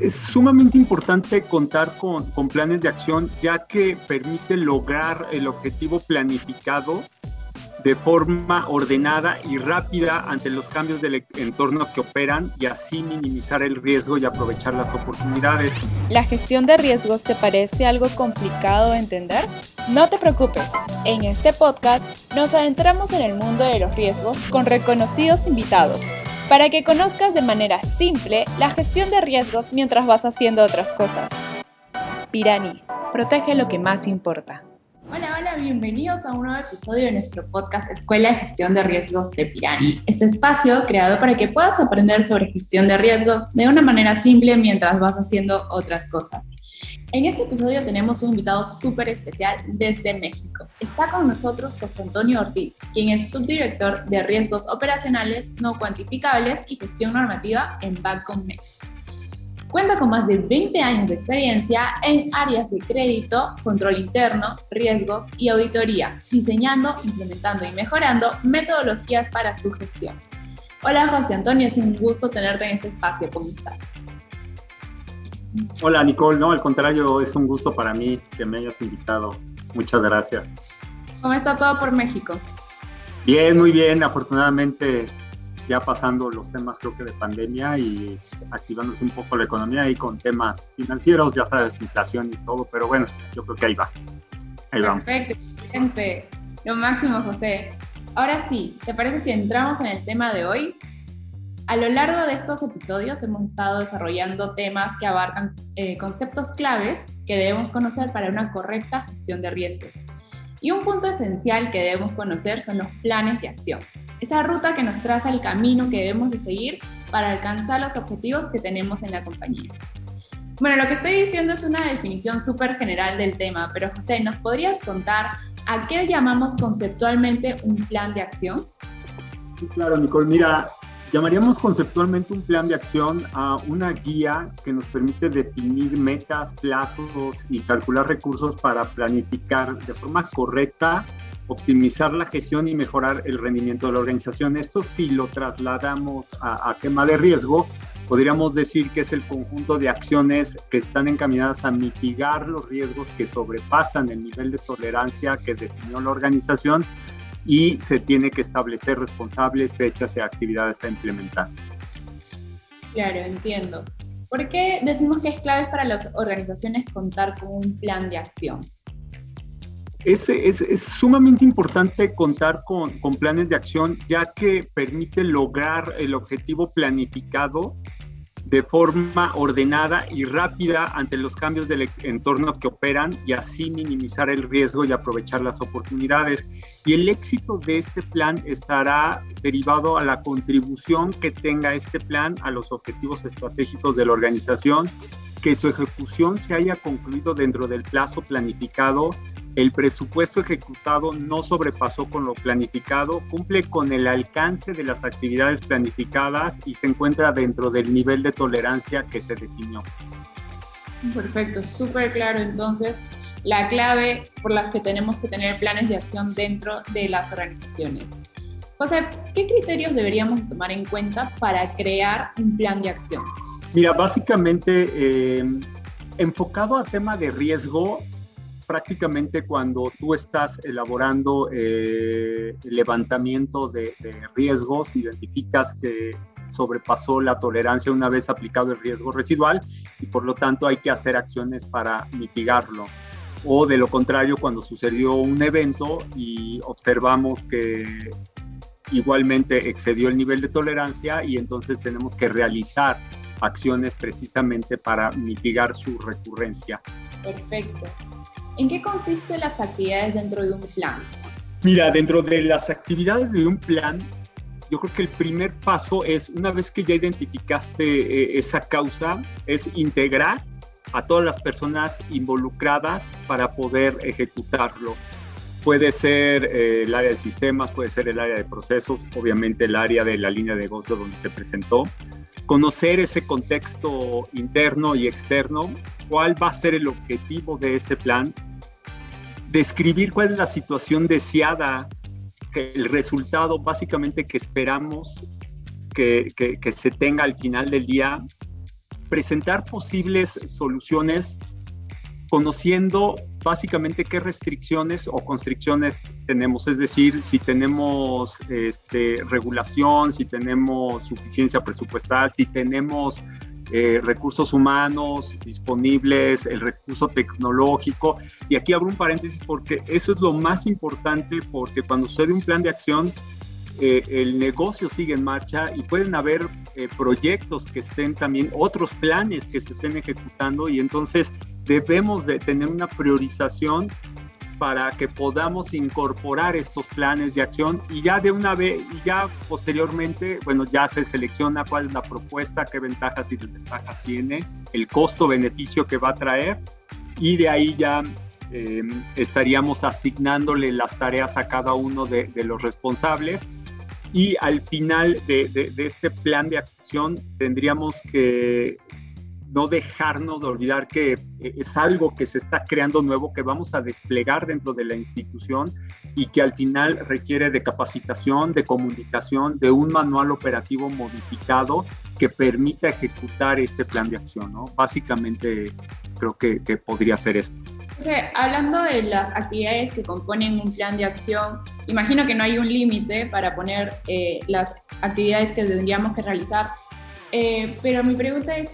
Es sumamente importante contar con, con, planes de acción ya que permite lograr el objetivo planificado de forma ordenada y rápida ante los cambios del entorno que operan y así minimizar el riesgo y aprovechar las oportunidades. ¿La gestión de riesgos te parece algo complicado de entender? No te preocupes, en este podcast nos adentramos en el mundo de los riesgos con reconocidos invitados para que conozcas de manera simple la gestión de riesgos mientras vas haciendo otras cosas. Pirani, protege lo que más importa. Hola, hola, bienvenidos a un nuevo episodio de nuestro podcast Escuela de Gestión de Riesgos de Pirani. Este espacio creado para que puedas aprender sobre gestión de riesgos de una manera simple mientras vas haciendo otras cosas. En este episodio tenemos un invitado súper especial desde México. Está con nosotros José Antonio Ortiz, quien es subdirector de Riesgos Operacionales No Cuantificables y Gestión Normativa en Mex. Cuenta con más de 20 años de experiencia en áreas de crédito, control interno, riesgos y auditoría, diseñando, implementando y mejorando metodologías para su gestión. Hola José Antonio, es un gusto tenerte en este espacio. ¿Cómo estás? Hola Nicole, no, al contrario, es un gusto para mí que me hayas invitado. Muchas gracias. ¿Cómo está todo por México? Bien, muy bien. Afortunadamente ya pasando los temas creo que de pandemia y activándose un poco la economía y con temas financieros, ya sabes, inflación y todo, pero bueno, yo creo que ahí va. Ahí vamos. Perfecto, excelente. Lo máximo, José. Ahora sí, ¿te parece si entramos en el tema de hoy? A lo largo de estos episodios hemos estado desarrollando temas que abarcan eh, conceptos claves que debemos conocer para una correcta gestión de riesgos. Y un punto esencial que debemos conocer son los planes de acción esa ruta que nos traza el camino que debemos de seguir para alcanzar los objetivos que tenemos en la compañía. Bueno, lo que estoy diciendo es una definición súper general del tema, pero José, ¿nos podrías contar a qué llamamos conceptualmente un plan de acción? claro, Nicole. Mira, Llamaríamos conceptualmente un plan de acción a una guía que nos permite definir metas, plazos y calcular recursos para planificar de forma correcta, optimizar la gestión y mejorar el rendimiento de la organización. Esto si lo trasladamos a, a tema de riesgo, podríamos decir que es el conjunto de acciones que están encaminadas a mitigar los riesgos que sobrepasan el nivel de tolerancia que definió la organización y se tiene que establecer responsables, fechas y actividades a implementar. Claro, entiendo. ¿Por qué decimos que es clave para las organizaciones contar con un plan de acción? Es, es, es sumamente importante contar con, con, planes de acción ya que permite lograr el objetivo planificado de forma ordenada y rápida ante los cambios del entorno que operan y así minimizar el riesgo y aprovechar las oportunidades. Y el éxito de este plan estará derivado a la contribución que tenga este plan a los objetivos estratégicos de la organización, que su ejecución se haya concluido dentro del plazo planificado el presupuesto ejecutado no sobrepasó con lo planificado, cumple con el alcance de las actividades planificadas y se encuentra dentro del nivel de tolerancia que se definió. Perfecto, súper claro. Entonces, la clave por la que tenemos que tener planes de acción dentro de las organizaciones. José, ¿qué criterios deberíamos tomar en cuenta para crear un plan de acción? Mira, básicamente eh, enfocado a tema de riesgo, prácticamente cuando tú estás elaborando eh, levantamiento de, riesgos, identificas que sobrepasó la tolerancia una vez aplicado el riesgo residual y por lo tanto hay que hacer acciones para mitigarlo. O de lo contrario, cuando sucedió un evento y observamos que igualmente excedió el nivel de tolerancia y entonces tenemos que realizar acciones precisamente para mitigar su recurrencia. Perfecto. ¿En qué consisten las actividades dentro de un plan? Mira, dentro de las actividades de un plan, yo creo que el primer paso es, una vez que ya identificaste eh, esa causa, es integrar a todas las personas involucradas para poder ejecutarlo. Puede ser eh, el área de sistemas, puede ser el área de procesos, obviamente el área de la línea de negocio donde se presentó. Conocer ese contexto interno y externo, cuál va a ser el objetivo de ese plan describir cuál es la situación deseada, el resultado básicamente que esperamos que, se tenga al final del día presentar posibles soluciones conociendo básicamente qué restricciones o constricciones tenemos, es decir, si tenemos este, regulación, si tenemos suficiencia presupuestal, si tenemos eh, recursos humanos disponibles, el recurso tecnológico. Y aquí abro un paréntesis porque eso es lo más importante porque cuando sucede un plan de acción, eh, el negocio sigue en marcha y pueden haber eh, proyectos que estén también, otros planes que se estén ejecutando y entonces debemos de tener una priorización para que podamos incorporar estos planes de acción y ya de una vez, y ya posteriormente, bueno, ya se selecciona cuál es la propuesta, qué ventajas y desventajas tiene, el costo-beneficio que va a traer y de ahí ya eh, estaríamos asignándole las tareas a cada uno de, de los responsables y al final de, de, de, este plan de acción tendríamos que no dejarnos de olvidar que eh, es algo que se está creando nuevo, que vamos a desplegar dentro de la institución y que al final requiere de capacitación, de comunicación, de un manual operativo modificado que permita ejecutar este plan de acción. ¿no? Básicamente creo que, que podría ser esto. hablando de las actividades que componen un plan de acción, imagino que no hay un límite para poner eh, las actividades que tendríamos que realizar, eh, pero mi pregunta es,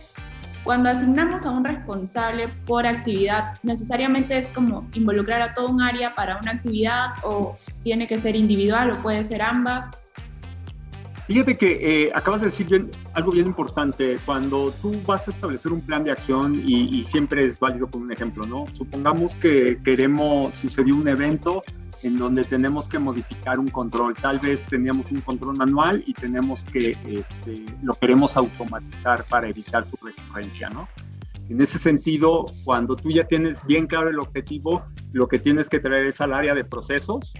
cuando asignamos a un responsable por actividad, necesariamente es como involucrar a todo un área para una actividad o tiene que ser individual o puede ser ambas. Fíjate que eh, acabas de decir bien, algo bien importante. Cuando tú vas a establecer un plan de acción y, y siempre es válido con un ejemplo, ¿no? Supongamos que queremos, sucedió un evento en donde tenemos que modificar un control. Tal vez teníamos un control manual y tenemos que, este, lo queremos automatizar para evitar su recurrencia, ¿no? En ese sentido, cuando tú ya tienes bien claro el objetivo, lo que tienes que traer es al área de procesos,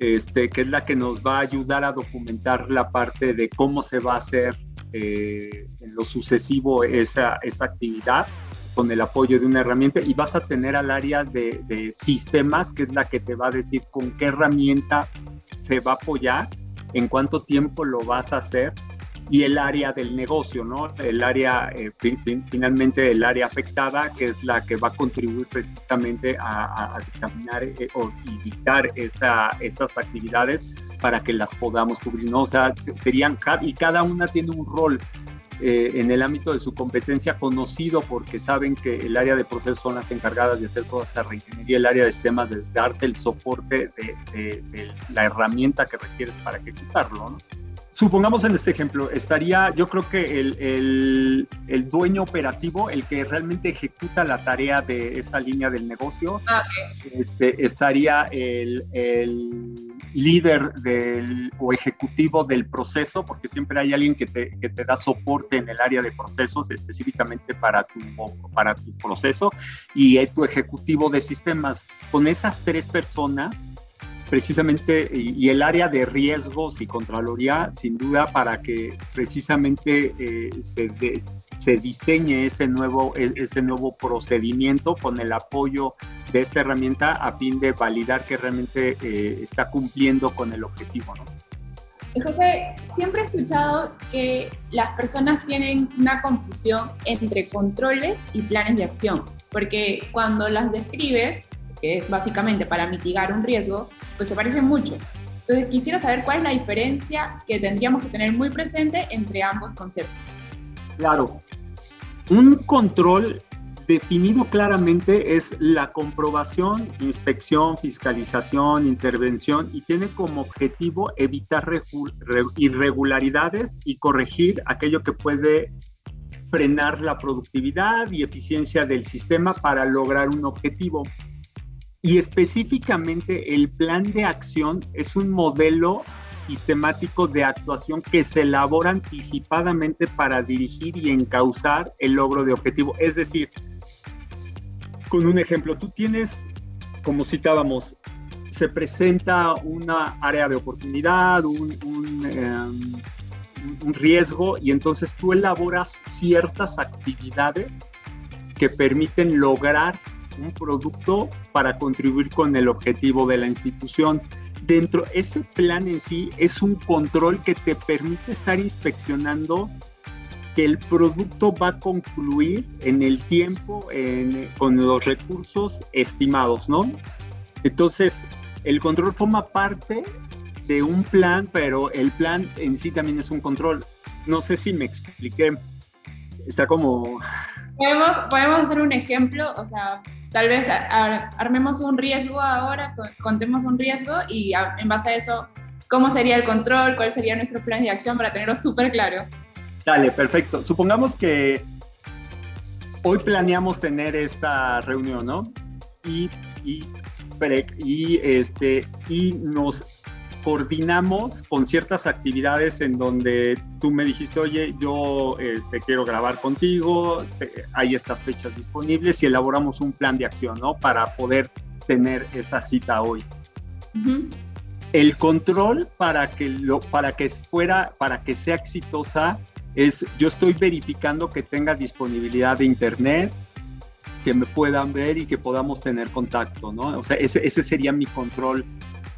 este, que es la que nos va a ayudar a documentar la parte de cómo se va a hacer eh, en lo sucesivo esa, esa actividad con el apoyo de una herramienta y vas a tener al área de, sistemas, que es la que te va a decir con qué herramienta se va a apoyar, en cuánto tiempo lo vas a hacer y el área del negocio, ¿no? El área, eh, finalmente el área afectada, que es la que va a contribuir precisamente a, a, dictaminar eh, o dictar esa, esas actividades para que las podamos cubrir. O sea, serían, y cada una tiene un rol eh, en el ámbito de su competencia conocido porque saben que el área de procesos son las encargadas de hacer toda esta reingeniería, el área de sistemas de darte el soporte de, la herramienta que requieres para ejecutarlo. ¿no? Supongamos en este ejemplo, estaría, yo creo que el, el, dueño operativo, el que realmente ejecuta la tarea de esa línea del negocio, ah, este, estaría el, el líder del, o ejecutivo del proceso, porque siempre hay alguien que te, que te, da soporte en el área de procesos específicamente para tu, para tu proceso, y tu ejecutivo de sistemas. Con esas tres personas, precisamente, y, el área de riesgos y Contraloría, sin duda, para que precisamente eh, se, se, diseñe ese nuevo, e, ese nuevo procedimiento con el apoyo de esta herramienta a fin de validar que realmente eh, está cumpliendo con el objetivo. ¿no? José, siempre he escuchado que las personas tienen una confusión entre controles y planes de acción, porque cuando las describes que es básicamente para mitigar un riesgo, pues se parecen mucho. Entonces quisiera saber cuál es la diferencia que tendríamos que tener muy presente entre ambos conceptos. Claro. Un control definido claramente es la comprobación, inspección, fiscalización, intervención y tiene como objetivo evitar irregularidades y corregir aquello que puede frenar la productividad y eficiencia del sistema para lograr un objetivo. Y específicamente el plan de acción es un modelo sistemático de actuación que se elabora anticipadamente para dirigir y encauzar el logro de objetivo. Es decir, con un ejemplo, tú tienes, como citábamos, se presenta una área de oportunidad, un, un, em, riesgo, y entonces tú elaboras ciertas actividades que permiten lograr un producto para contribuir con el objetivo de la institución. Dentro, ese plan en sí es un control que te permite estar inspeccionando que el producto va a concluir en el tiempo con los recursos estimados, ¿no? Entonces, el control forma parte de un plan, pero el plan en sí también es un control. No sé si me expliqué. Está como... Podemos, podemos hacer un ejemplo, o sea, tal vez armemos un riesgo ahora, contemos un riesgo y en base a eso, ¿cómo sería el control? ¿Cuál sería nuestro plan de acción para tenerlo súper claro? Dale, perfecto. Supongamos que hoy planeamos tener esta reunión, ¿no? Y, y, y, este, y nos coordinamos con ciertas actividades en donde tú me dijiste, oye, yo este, quiero grabar contigo, hay estas fechas disponibles y elaboramos un plan de acción, ¿no? Para poder tener esta cita hoy. El control para que, lo, para que fuera, para que sea exitosa, es yo estoy verificando que tenga disponibilidad de internet, que me puedan ver y que podamos tener contacto, ¿no? O sea, ese, ese sería mi control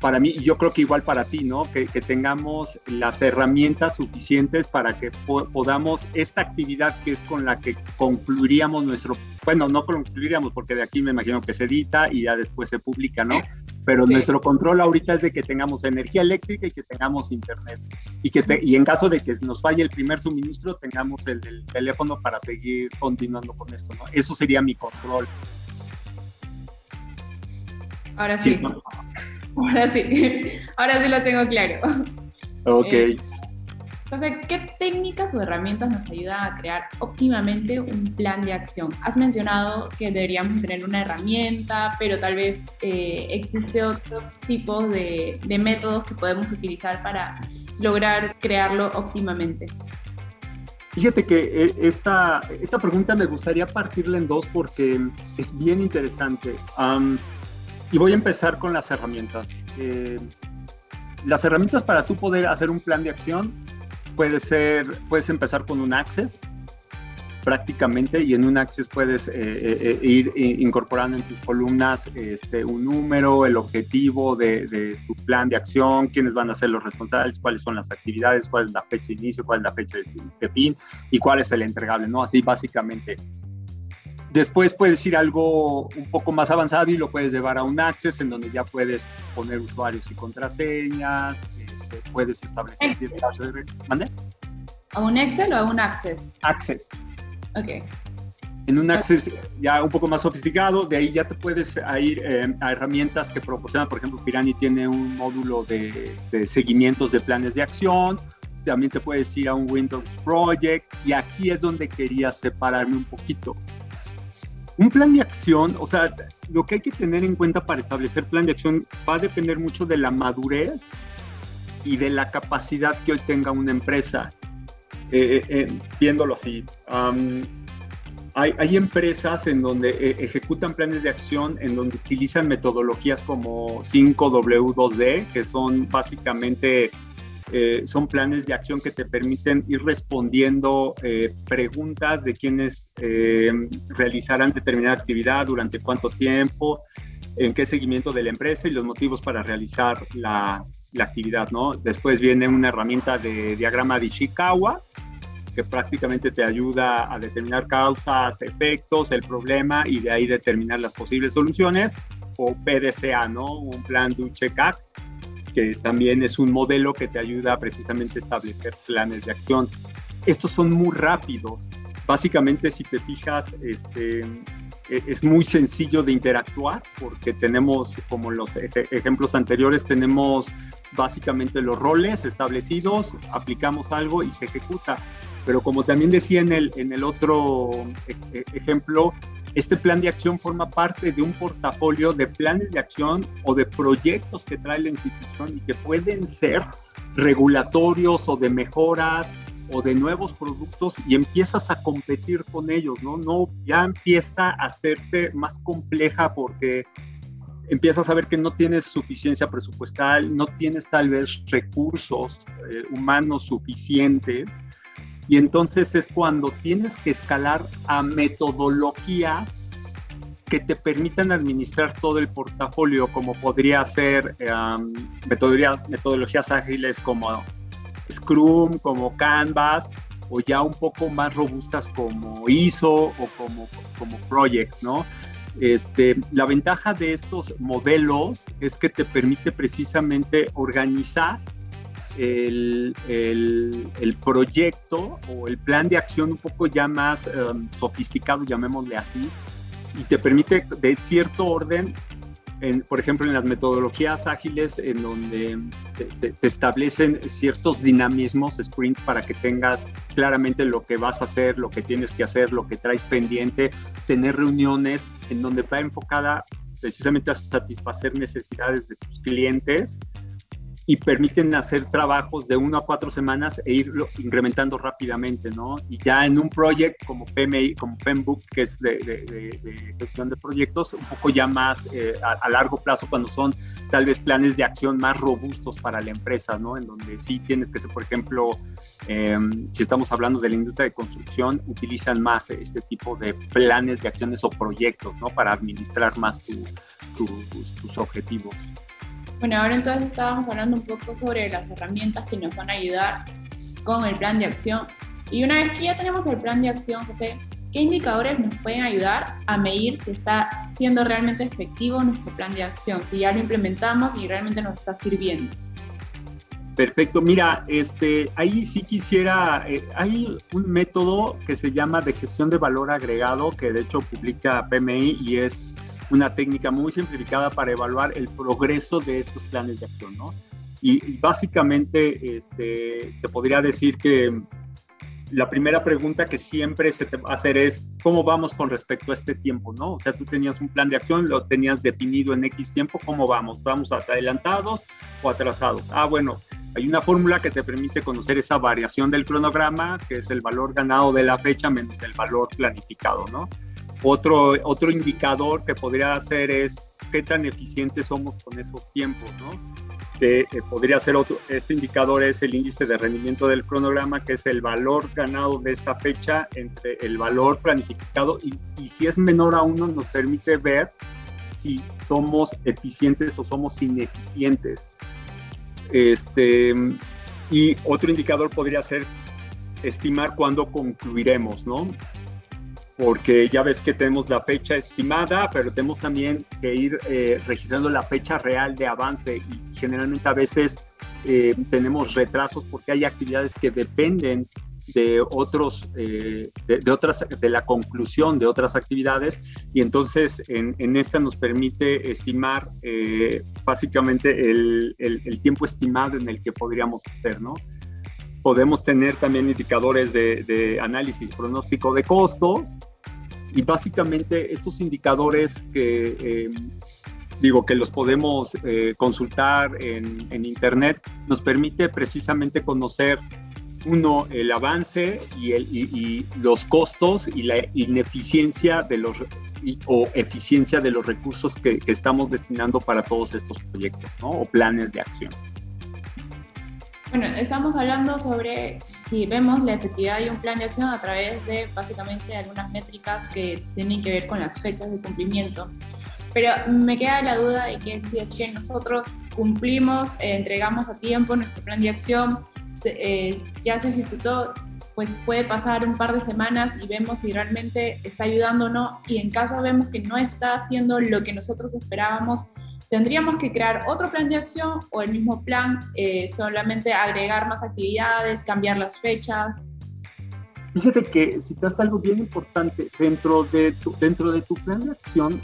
para mí, yo creo que igual para ti, ¿no? Que, tengamos las herramientas suficientes para que podamos esta actividad que es con la que concluiríamos nuestro, bueno, no concluiríamos porque de aquí me imagino que se edita y ya después se publica, ¿no? Pero nuestro control ahorita es de que tengamos energía eléctrica y que tengamos internet. Y, que y en caso de que nos falle el primer suministro, tengamos el, teléfono para seguir continuando con esto, ¿no? Eso sería mi control. Ahora sí. Ahora sí, ahora sí lo tengo claro. Ok. Eh, entonces, ¿qué técnicas o herramientas nos ayudan a crear óptimamente un plan de acción? Has mencionado que deberíamos tener una herramienta, pero tal vez eh, existe otros tipos de, de métodos que podemos utilizar para lograr crearlo óptimamente. Fíjate que eh, esta, esta pregunta me gustaría partirla en dos porque es bien interesante. Y voy a empezar con las herramientas. Eh, las herramientas para tú poder hacer un plan de acción puede ser, puedes empezar con un Access prácticamente y en un Access puedes eh, eh, ir incorporando en tus columnas este, un número, el objetivo de, de, tu plan de acción, quiénes van a ser los responsables, cuáles son las actividades, cuál es la fecha de inicio, cuál es la fecha de fin y cuál es el entregable, ¿no? Así básicamente Después puedes ir algo un poco más avanzado y lo puedes llevar a un Access en donde ya puedes poner usuarios y contraseñas, este, puedes establecer ciertas de... ¿Mande? ¿A un Excel o a un Access? Access. Ok. En un Access ya un poco más sofisticado, de ahí ya te puedes ir eh, a herramientas que proporcionan, por ejemplo, Pirani tiene un módulo de, de seguimientos de planes de acción, también te puedes ir a un Windows Project y aquí es donde quería separarme un poquito un plan de acción, o sea, lo que hay que tener en cuenta para establecer plan de acción va a depender mucho de la madurez y de la capacidad que hoy tenga una empresa. Eh, eh, eh, viéndolo así, hay, hay, empresas en donde ejecutan planes de acción en donde utilizan metodologías como 5W2D, que son básicamente eh, son planes de acción que te permiten ir respondiendo eh, preguntas de quienes eh, realizarán determinada actividad, durante cuánto tiempo, en qué seguimiento de la empresa y los motivos para realizar la, la actividad, ¿no? Después viene una herramienta de diagrama de Ishikawa, que prácticamente te ayuda a determinar causas, efectos, el problema y de ahí determinar las posibles soluciones, o PDCA, ¿no? Un plan de check act que también es un modelo que te ayuda precisamente a establecer planes de acción. Estos son muy rápidos. Básicamente, si te fijas, este, e-, es muy sencillo de interactuar porque tenemos, como los ejemplos anteriores, tenemos básicamente los roles establecidos, aplicamos algo y se ejecuta. Pero como también decía en el, en el otro e-, e-, ejemplo, este plan de acción forma parte de un portafolio de planes de acción o de proyectos que trae la institución y que pueden ser regulatorios o de mejoras o de nuevos productos y empiezas a competir con ellos, ¿no? No, ya empieza a hacerse más compleja porque empiezas a ver que no tienes suficiencia presupuestal, no tienes tal vez recursos eh, humanos suficientes y entonces es cuando tienes que escalar a metodologías que te permitan administrar todo el portafolio, como podría ser metodologías, metodologías ágiles como Scrum, como Canvas, o ya un poco más robustas como ISO o como, como Project, ¿no? Este, la ventaja de estos modelos es que te permite precisamente organizar el, el, proyecto o el plan de acción un poco ya más um, sofisticado, llamémosle así, y te permite de cierto orden por ejemplo, en las metodologías ágiles, en donde te, establecen ciertos dinamismos, sprints, para que tengas claramente lo que vas a hacer, lo que tienes que hacer, lo que traes pendiente, tener reuniones en donde va enfocada precisamente a satisfacer necesidades de tus clientes y permiten hacer trabajos de uno a cuatro semanas e irlo incrementando rápidamente, ¿no? Y ya en un proyecto como PMI, como PEMBOOK, que es de, gestión de proyectos, un poco ya más eh, a, largo plazo, cuando son tal vez planes de acción más robustos para la empresa, ¿no? En donde sí tienes que ser, por ejemplo, em, si estamos hablando de la industria de construcción, utilizan más este tipo de planes de acciones o proyectos, ¿no? Para administrar más tus objetivos. Bueno, ahora entonces estábamos hablando un poco sobre las herramientas que nos van a ayudar con el plan de acción. Y una vez que ya tenemos el plan de acción, José, ¿qué indicadores nos pueden ayudar a medir si está siendo realmente efectivo nuestro plan de acción, si ya lo implementamos y realmente nos está sirviendo? Perfecto, mira, este, ahí sí quisiera, eh, hay un método que se llama de gestión de valor agregado, que de hecho publica PMI y es una técnica muy simplificada para evaluar el progreso de estos planes de acción, ¿no? Y, básicamente este, te podría decir que la primera pregunta que siempre se te va a hacer es, ¿cómo vamos con respecto a este tiempo? ¿no? O sea, tú tenías un plan de acción, lo tenías definido en X tiempo, ¿cómo vamos? ¿Vamos adelantados o atrasados? Ah, bueno, hay una fórmula que te permite conocer esa variación del cronograma, que es el valor ganado de la fecha menos el valor planificado, ¿no? Otro, otro indicador que podría hacer es qué tan eficientes somos con esos tiempos, ¿no? Que eh, podría ser otro, este indicador es el índice de rendimiento del cronograma, que es el valor ganado de esa fecha entre el valor planificado y, y si es menor a uno nos permite ver si somos eficientes o somos ineficientes. Este, y otro indicador podría ser estimar cuándo concluiremos, ¿no? Porque ya ves que tenemos la fecha estimada, pero tenemos también que ir eh, registrando la fecha real de avance y generalmente a veces eh, tenemos retrasos porque hay actividades que dependen de otros, eh, de, otras, de la conclusión de otras actividades y entonces en, esta nos permite estimar básicamente el, el, tiempo estimado en el que podríamos hacer, ¿no? Podemos tener también indicadores de, análisis pronóstico de costos y básicamente estos indicadores que em, digo que los podemos eh, consultar en, internet nos permite precisamente conocer uno el avance y, el, y, los costos y la ineficiencia de los o eficiencia de los recursos que, que, estamos destinando para todos estos proyectos ¿no? o planes de acción. Bueno, estamos hablando sobre si vemos la efectividad de un plan de acción a través de básicamente algunas métricas que tienen que ver con las fechas de cumplimiento. Pero me queda la duda de que si es que nosotros cumplimos, eh, entregamos a tiempo nuestro plan de acción, eh, ya se ejecutó, pues puede pasar un par de semanas y vemos si realmente está ayudando o no. Y en caso vemos que no está haciendo lo que nosotros esperábamos, ¿Tendríamos que crear otro plan de acción o el mismo plan, eh, solamente agregar más actividades, cambiar las fechas? Fíjate que citas algo bien importante. Dentro de tu, dentro de tu plan de acción,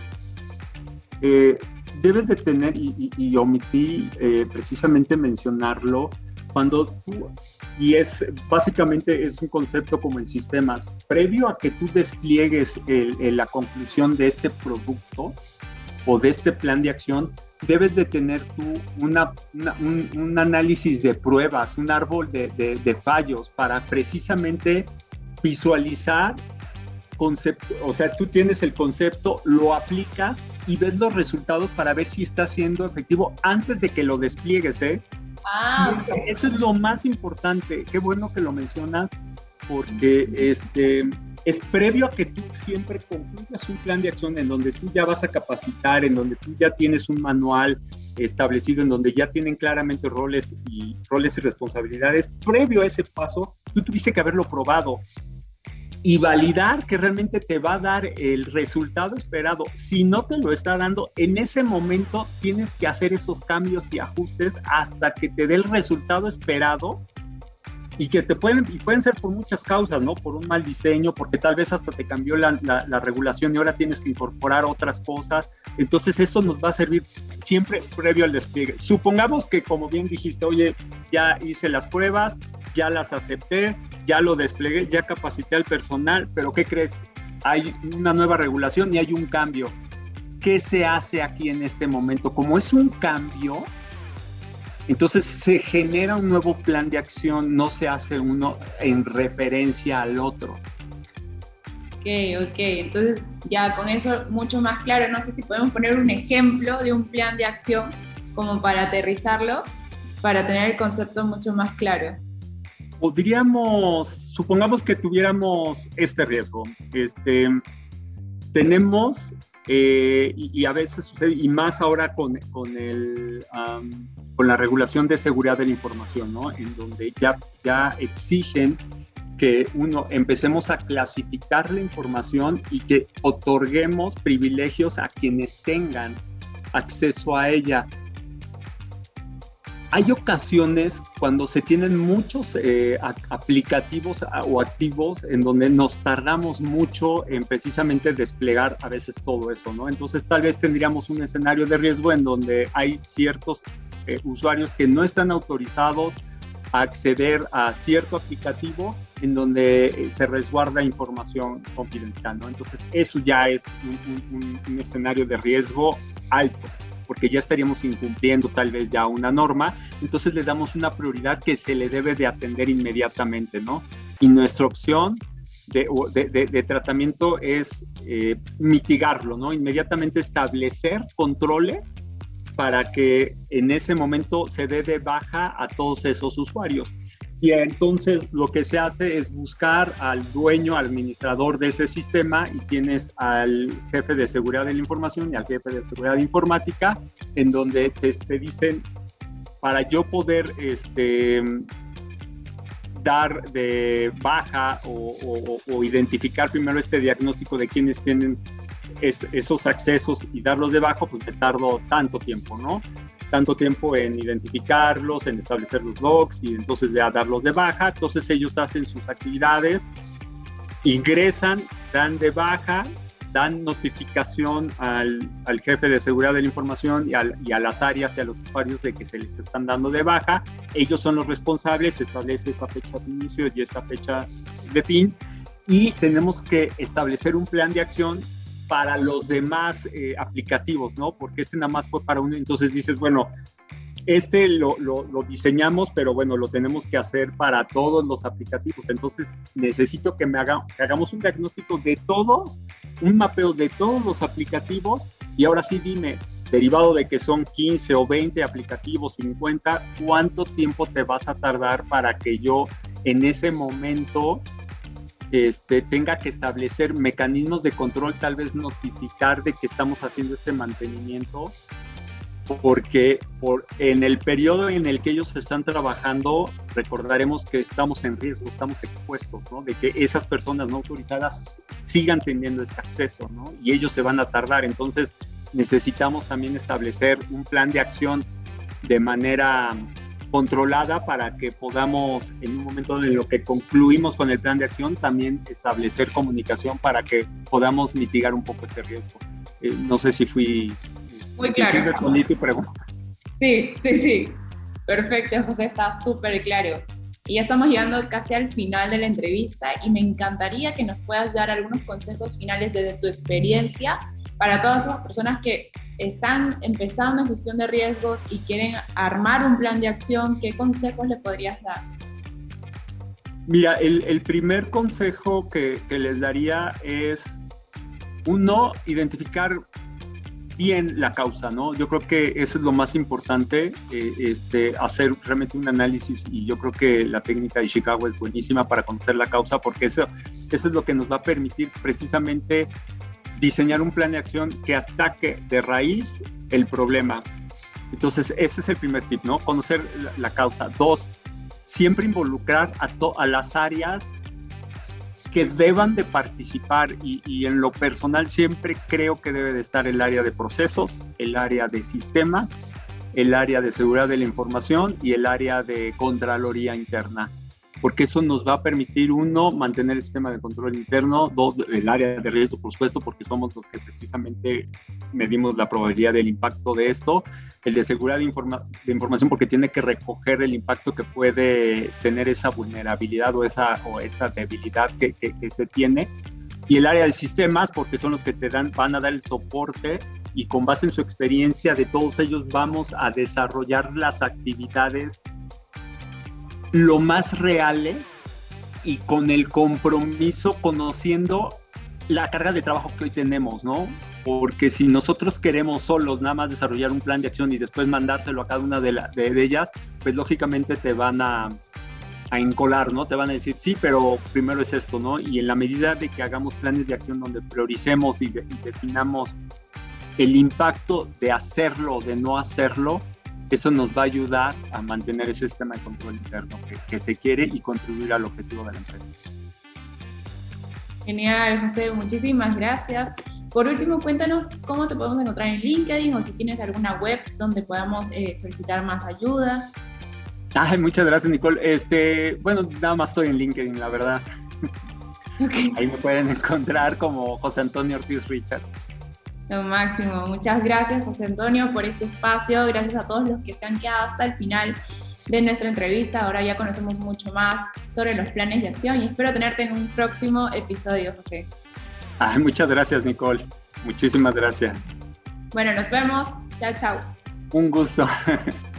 eh, debes de tener, y, omití eh, precisamente mencionarlo, cuando tú, y es básicamente es un concepto como en sistemas, previo a que tú despliegues la conclusión de este producto, o de este plan de acción, debes de tener tú una, un, análisis de pruebas, un árbol de, de, fallos para precisamente visualizar concepto, o sea, tú tienes el concepto, lo aplicas y ves los resultados para ver si está siendo efectivo antes de que lo despliegues, ¿eh? Ah, eso es lo más importante. Qué bueno que lo mencionas porque este es previo a que tú siempre concluyas un plan de acción en donde tú ya vas a capacitar, en donde tú ya tienes un manual establecido, en donde ya tienen claramente roles y roles y responsabilidades. Previo a ese paso, tú tuviste que haberlo probado y validar que realmente te va a dar el resultado esperado. Si no te lo está dando, en ese momento tienes que hacer esos cambios y ajustes hasta que te dé el resultado esperado y que te pueden, y pueden ser por muchas causas, ¿no? Por un mal diseño, porque tal vez hasta te cambió la, la, regulación y ahora tienes que incorporar otras cosas. Entonces eso nos va a servir siempre previo al despliegue. Supongamos que, como bien dijiste, oye, ya hice las pruebas, ya las acepté, ya lo desplegué, ya capacité al personal, pero ¿qué crees? Hay una nueva regulación y hay un cambio. ¿Qué se hace aquí en este momento? Como es un cambio, entonces se genera un nuevo plan de acción, no se hace uno en referencia al otro. Ok, ok, entonces ya con eso mucho más claro, no sé si podemos poner un ejemplo de un plan de acción como para aterrizarlo, para tener el concepto mucho más claro. Podríamos, supongamos que tuviéramos este riesgo, este, tenemos eh, y, a veces sucede, y más ahora con, con, el, con la regulación de seguridad de la información, ¿no? en donde ya, ya exigen que uno empecemos a clasificar la información y que otorguemos privilegios a quienes tengan acceso a ella hay ocasiones cuando se tienen muchos eh, aplicativos o activos en donde nos tardamos mucho en precisamente desplegar a veces todo eso, ¿no? Entonces tal vez tendríamos un escenario de riesgo en donde hay ciertos eh, usuarios que no están autorizados a acceder a cierto aplicativo en donde eh, se resguarda información confidencial, ¿no? Entonces eso ya es un escenario de riesgo alto porque ya estaríamos incumpliendo tal vez ya una norma, entonces le damos una prioridad que se le debe de atender inmediatamente, ¿no? Y nuestra opción de, de, tratamiento es eh, mitigarlo, ¿no? Inmediatamente establecer controles para que en ese momento se dé de baja a todos esos usuarios. Y entonces lo que se hace es buscar al dueño, administrador de ese sistema y tienes al jefe de seguridad de la información y al jefe de seguridad informática, en donde te, dicen, para yo poder este, dar de baja o, identificar primero este diagnóstico de quienes tienen esos accesos y darlos de baja, pues me tardo tanto tiempo, ¿no? Tanto tiempo en identificarlos, en establecer los logs y entonces ya darlos de baja. Entonces ellos hacen sus actividades, ingresan, dan de baja, dan notificación al, al jefe de seguridad de la información y, y, a las áreas y a los usuarios de que se les están dando de baja. Ellos son los responsables, se establece esa fecha de inicio y esa fecha de fin. Y tenemos que establecer un plan de acción para los demás eh, aplicativos, ¿no? Porque este nada más fue para uno, entonces dices, bueno, este lo, lo, diseñamos, pero bueno, lo tenemos que hacer para todos los aplicativos. Entonces necesito que me haga, que hagamos un diagnóstico de todos, un mapeo de todos los aplicativos y ahora sí dime, derivado de que son 15 o 20 aplicativos, 50, ¿cuánto tiempo te vas a tardar para que yo en ese momento este, tenga que establecer mecanismos de control, tal vez notificar de que estamos haciendo este mantenimiento, porque por, en el periodo en el que ellos están trabajando, recordaremos que estamos en riesgo, estamos expuestos, ¿no? De que esas personas no autorizadas sigan teniendo este acceso, ¿no? Y ellos se van a tardar. Entonces, necesitamos también establecer un plan de acción de manera controlada para que podamos, en un momento en lo que concluimos con el plan de acción, también establecer comunicación para que podamos mitigar un poco este riesgo. Eh, no sé si fui... Muy si claro. respondí tu pregunta. Sí, sí, sí. Perfecto, José, está súper claro. Y ya estamos llegando casi al final de la entrevista y me encantaría que nos puedas dar algunos consejos finales desde tu experiencia para todas esas personas que están empezando en gestión de riesgos y quieren armar un plan de acción, ¿qué consejos le podrías dar? Mira, el, primer consejo que, les daría es, uno, identificar bien la causa, ¿no? Yo creo que eso es lo más importante, eh, este, hacer realmente un análisis y yo creo que la técnica de Chicago es buenísima para conocer la causa porque eso eso es lo que nos va a permitir precisamente diseñar un plan de acción que ataque de raíz el problema. Entonces, ese es el primer tip, ¿no? Conocer la, causa. Dos, siempre involucrar a, a las áreas que deban de participar y, y, en lo personal siempre creo que debe de estar el área de procesos, el área de sistemas, el área de seguridad de la información y el área de Contraloría Interna porque eso nos va a permitir, uno, mantener el sistema de control interno, dos, el área de riesgo, por supuesto, porque somos los que precisamente medimos la probabilidad del impacto de esto, el de seguridad de, información, porque tiene que recoger el impacto que puede tener esa vulnerabilidad o esa, o esa debilidad que, que, que se tiene, y el área de sistemas, porque son los que te dan, van a dar el soporte y con base en su experiencia de todos ellos vamos a desarrollar las actividades lo más reales y con el compromiso, conociendo la carga de trabajo que hoy tenemos, ¿no? Porque si nosotros queremos solos nada más desarrollar un plan de acción y después mandárselo a cada una de, ellas, pues lógicamente te van a, a, encolar, ¿no? Te van a decir, sí, pero primero es esto, ¿no? Y en la medida de que hagamos planes de acción donde prioricemos y, y definamos el impacto de hacerlo, de no hacerlo, eso nos va a ayudar a mantener ese sistema de control interno que, se quiere y contribuir al objetivo de la empresa. Genial, José, muchísimas gracias. Por último, cuéntanos cómo te podemos encontrar en LinkedIn o si tienes alguna web donde podamos eh, solicitar más ayuda. Ay, muchas gracias, Nicole. Este, bueno, nada más estoy en LinkedIn, la verdad. Ahí me pueden encontrar como José Antonio Ortiz Richards. Lo máximo. Muchas gracias, José Antonio, por este espacio. Gracias a todos los que se han quedado hasta el final de nuestra entrevista. Ahora ya conocemos mucho más sobre los planes de acción y espero tenerte en un próximo episodio, José. Ay, muchas gracias, Nicole. Muchísimas gracias. Bueno, nos vemos. Chao, chao. Un gusto.